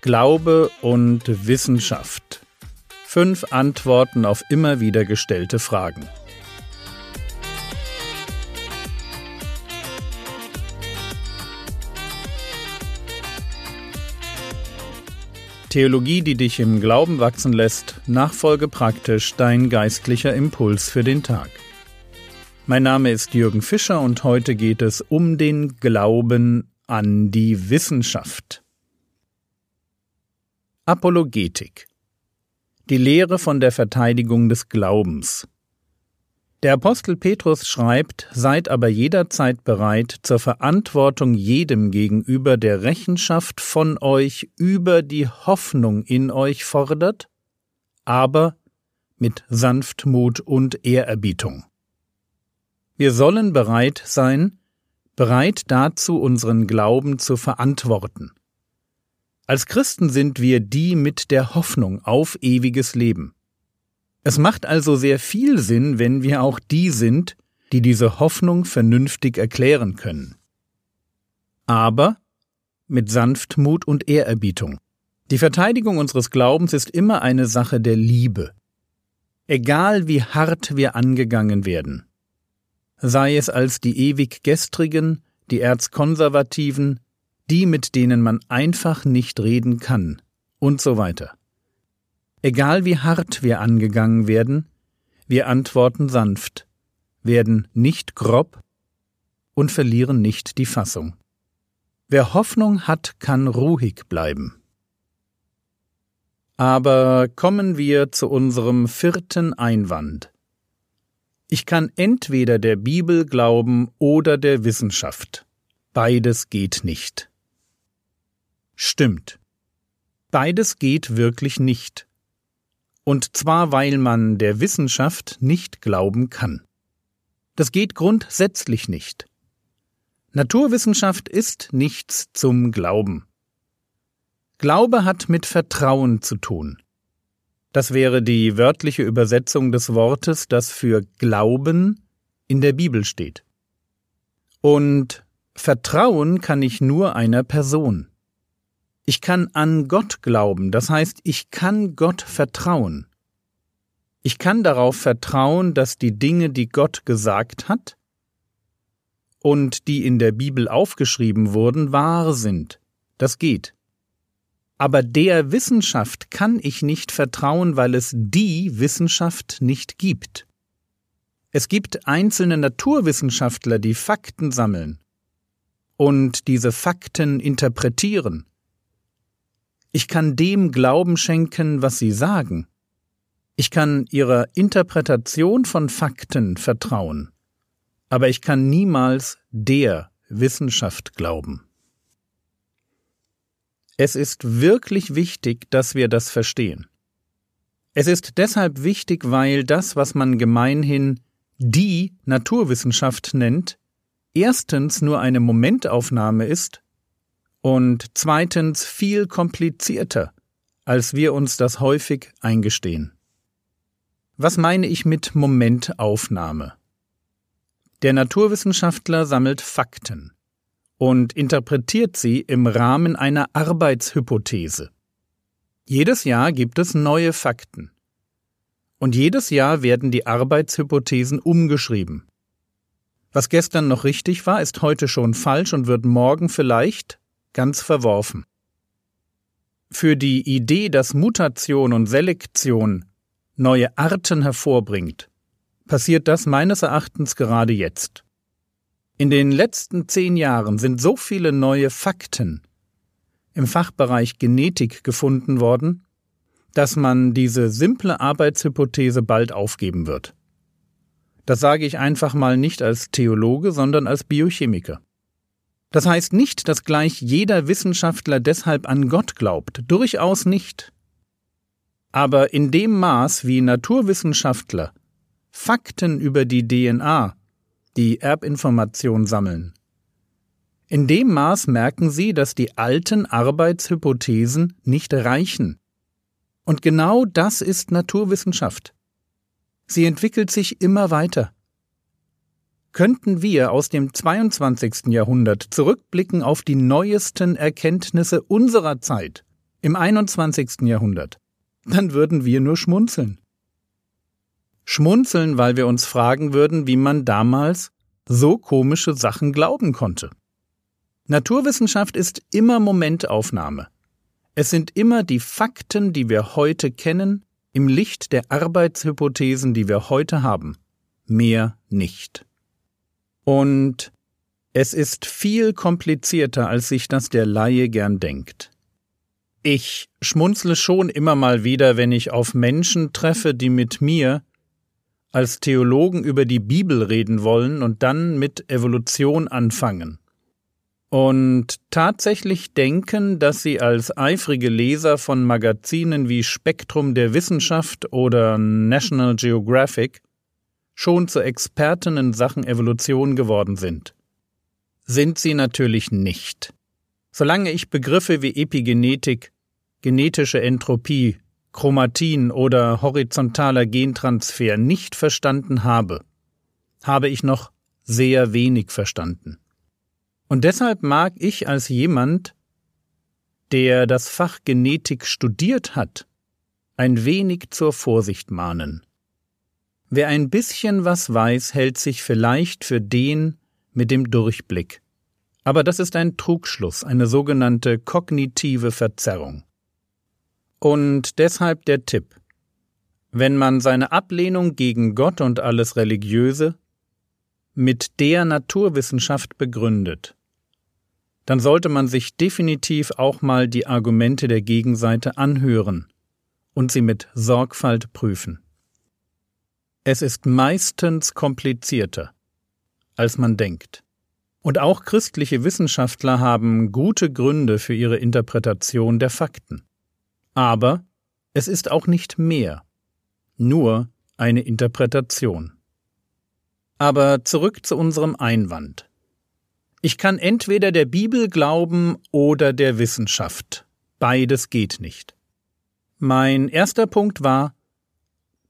Glaube und Wissenschaft. Fünf Antworten auf immer wieder gestellte Fragen. Theologie, die dich im Glauben wachsen lässt, nachfolge praktisch dein geistlicher Impuls für den Tag. Mein Name ist Jürgen Fischer und heute geht es um den Glauben an die Wissenschaft. Apologetik Die Lehre von der Verteidigung des Glaubens Der Apostel Petrus schreibt, seid aber jederzeit bereit zur Verantwortung jedem gegenüber, der Rechenschaft von euch über die Hoffnung in euch fordert, aber mit Sanftmut und Ehrerbietung. Wir sollen bereit sein, bereit dazu, unseren Glauben zu verantworten. Als Christen sind wir die mit der Hoffnung auf ewiges Leben. Es macht also sehr viel Sinn, wenn wir auch die sind, die diese Hoffnung vernünftig erklären können. Aber mit Sanftmut und Ehrerbietung. Die Verteidigung unseres Glaubens ist immer eine Sache der Liebe. Egal wie hart wir angegangen werden, sei es als die ewig Gestrigen, die Erzkonservativen, die, mit denen man einfach nicht reden kann, und so weiter. Egal wie hart wir angegangen werden, wir antworten sanft, werden nicht grob und verlieren nicht die Fassung. Wer Hoffnung hat, kann ruhig bleiben. Aber kommen wir zu unserem vierten Einwand. Ich kann entweder der Bibel glauben oder der Wissenschaft. Beides geht nicht. Stimmt. Beides geht wirklich nicht. Und zwar weil man der Wissenschaft nicht glauben kann. Das geht grundsätzlich nicht. Naturwissenschaft ist nichts zum Glauben. Glaube hat mit Vertrauen zu tun. Das wäre die wörtliche Übersetzung des Wortes, das für Glauben in der Bibel steht. Und Vertrauen kann ich nur einer Person. Ich kann an Gott glauben, das heißt, ich kann Gott vertrauen. Ich kann darauf vertrauen, dass die Dinge, die Gott gesagt hat und die in der Bibel aufgeschrieben wurden, wahr sind. Das geht. Aber der Wissenschaft kann ich nicht vertrauen, weil es die Wissenschaft nicht gibt. Es gibt einzelne Naturwissenschaftler, die Fakten sammeln und diese Fakten interpretieren. Ich kann dem Glauben schenken, was sie sagen. Ich kann ihrer Interpretation von Fakten vertrauen. Aber ich kann niemals der Wissenschaft glauben. Es ist wirklich wichtig, dass wir das verstehen. Es ist deshalb wichtig, weil das, was man gemeinhin die Naturwissenschaft nennt, erstens nur eine Momentaufnahme ist und zweitens viel komplizierter, als wir uns das häufig eingestehen. Was meine ich mit Momentaufnahme? Der Naturwissenschaftler sammelt Fakten und interpretiert sie im Rahmen einer Arbeitshypothese. Jedes Jahr gibt es neue Fakten. Und jedes Jahr werden die Arbeitshypothesen umgeschrieben. Was gestern noch richtig war, ist heute schon falsch und wird morgen vielleicht ganz verworfen. Für die Idee, dass Mutation und Selektion neue Arten hervorbringt, passiert das meines Erachtens gerade jetzt. In den letzten zehn Jahren sind so viele neue Fakten im Fachbereich Genetik gefunden worden, dass man diese simple Arbeitshypothese bald aufgeben wird. Das sage ich einfach mal nicht als Theologe, sondern als Biochemiker. Das heißt nicht, dass gleich jeder Wissenschaftler deshalb an Gott glaubt, durchaus nicht. Aber in dem Maß, wie Naturwissenschaftler Fakten über die DNA die Erbinformation sammeln. In dem Maß merken sie, dass die alten Arbeitshypothesen nicht reichen. Und genau das ist Naturwissenschaft. Sie entwickelt sich immer weiter. Könnten wir aus dem 22. Jahrhundert zurückblicken auf die neuesten Erkenntnisse unserer Zeit, im 21. Jahrhundert, dann würden wir nur schmunzeln. Schmunzeln, weil wir uns fragen würden, wie man damals so komische Sachen glauben konnte. Naturwissenschaft ist immer Momentaufnahme. Es sind immer die Fakten, die wir heute kennen, im Licht der Arbeitshypothesen, die wir heute haben. Mehr nicht. Und es ist viel komplizierter, als sich das der Laie gern denkt. Ich schmunzle schon immer mal wieder, wenn ich auf Menschen treffe, die mit mir als Theologen über die Bibel reden wollen und dann mit Evolution anfangen. Und tatsächlich denken, dass sie als eifrige Leser von Magazinen wie Spektrum der Wissenschaft oder National Geographic schon zu Experten in Sachen Evolution geworden sind. Sind sie natürlich nicht. Solange ich Begriffe wie Epigenetik, genetische Entropie, Chromatin oder horizontaler Gentransfer nicht verstanden habe, habe ich noch sehr wenig verstanden. Und deshalb mag ich als jemand, der das Fach Genetik studiert hat, ein wenig zur Vorsicht mahnen. Wer ein bisschen was weiß, hält sich vielleicht für den mit dem Durchblick. Aber das ist ein Trugschluss, eine sogenannte kognitive Verzerrung. Und deshalb der Tipp. Wenn man seine Ablehnung gegen Gott und alles Religiöse mit der Naturwissenschaft begründet, dann sollte man sich definitiv auch mal die Argumente der Gegenseite anhören und sie mit Sorgfalt prüfen. Es ist meistens komplizierter, als man denkt. Und auch christliche Wissenschaftler haben gute Gründe für ihre Interpretation der Fakten. Aber es ist auch nicht mehr, nur eine Interpretation. Aber zurück zu unserem Einwand. Ich kann entweder der Bibel glauben oder der Wissenschaft. Beides geht nicht. Mein erster Punkt war,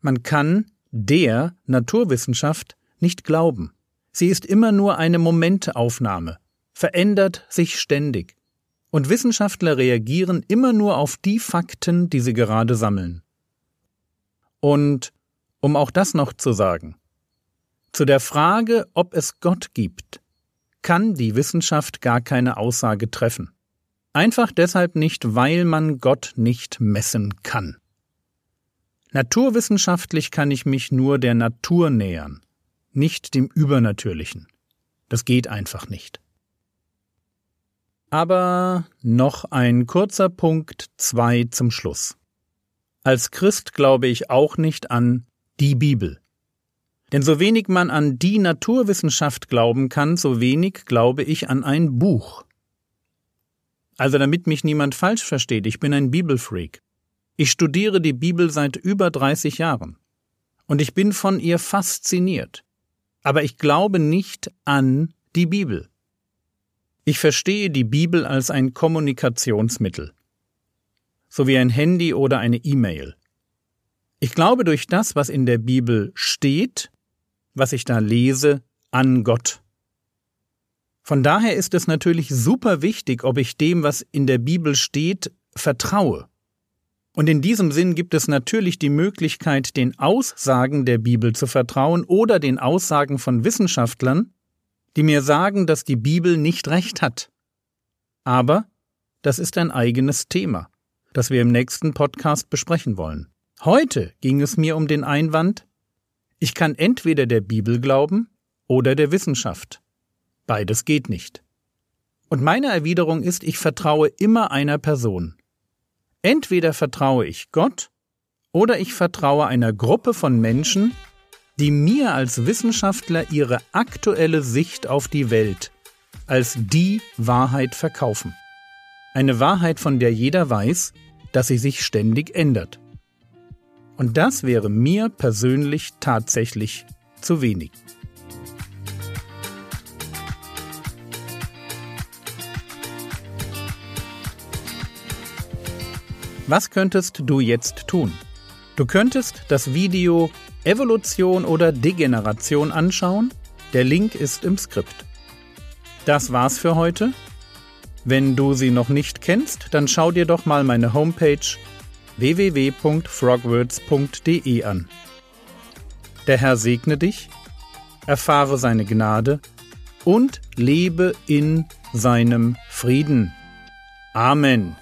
man kann der Naturwissenschaft nicht glauben. Sie ist immer nur eine Momentaufnahme, verändert sich ständig. Und Wissenschaftler reagieren immer nur auf die Fakten, die sie gerade sammeln. Und um auch das noch zu sagen, zu der Frage, ob es Gott gibt, kann die Wissenschaft gar keine Aussage treffen. Einfach deshalb nicht, weil man Gott nicht messen kann. Naturwissenschaftlich kann ich mich nur der Natur nähern, nicht dem Übernatürlichen. Das geht einfach nicht. Aber noch ein kurzer Punkt zwei zum Schluss. Als Christ glaube ich auch nicht an die Bibel. Denn so wenig man an die Naturwissenschaft glauben kann, so wenig glaube ich an ein Buch. Also damit mich niemand falsch versteht, ich bin ein Bibelfreak. Ich studiere die Bibel seit über 30 Jahren. Und ich bin von ihr fasziniert. Aber ich glaube nicht an die Bibel. Ich verstehe die Bibel als ein Kommunikationsmittel. So wie ein Handy oder eine E-Mail. Ich glaube durch das, was in der Bibel steht, was ich da lese, an Gott. Von daher ist es natürlich super wichtig, ob ich dem, was in der Bibel steht, vertraue. Und in diesem Sinn gibt es natürlich die Möglichkeit, den Aussagen der Bibel zu vertrauen oder den Aussagen von Wissenschaftlern, die mir sagen, dass die Bibel nicht recht hat. Aber das ist ein eigenes Thema, das wir im nächsten Podcast besprechen wollen. Heute ging es mir um den Einwand, ich kann entweder der Bibel glauben oder der Wissenschaft. Beides geht nicht. Und meine Erwiderung ist, ich vertraue immer einer Person. Entweder vertraue ich Gott oder ich vertraue einer Gruppe von Menschen, die mir als Wissenschaftler ihre aktuelle Sicht auf die Welt als die Wahrheit verkaufen. Eine Wahrheit, von der jeder weiß, dass sie sich ständig ändert. Und das wäre mir persönlich tatsächlich zu wenig. Was könntest du jetzt tun? Du könntest das Video Evolution oder Degeneration anschauen. Der Link ist im Skript. Das war's für heute. Wenn du sie noch nicht kennst, dann schau dir doch mal meine Homepage www.frogwords.de an. Der Herr segne dich, erfahre seine Gnade und lebe in seinem Frieden. Amen.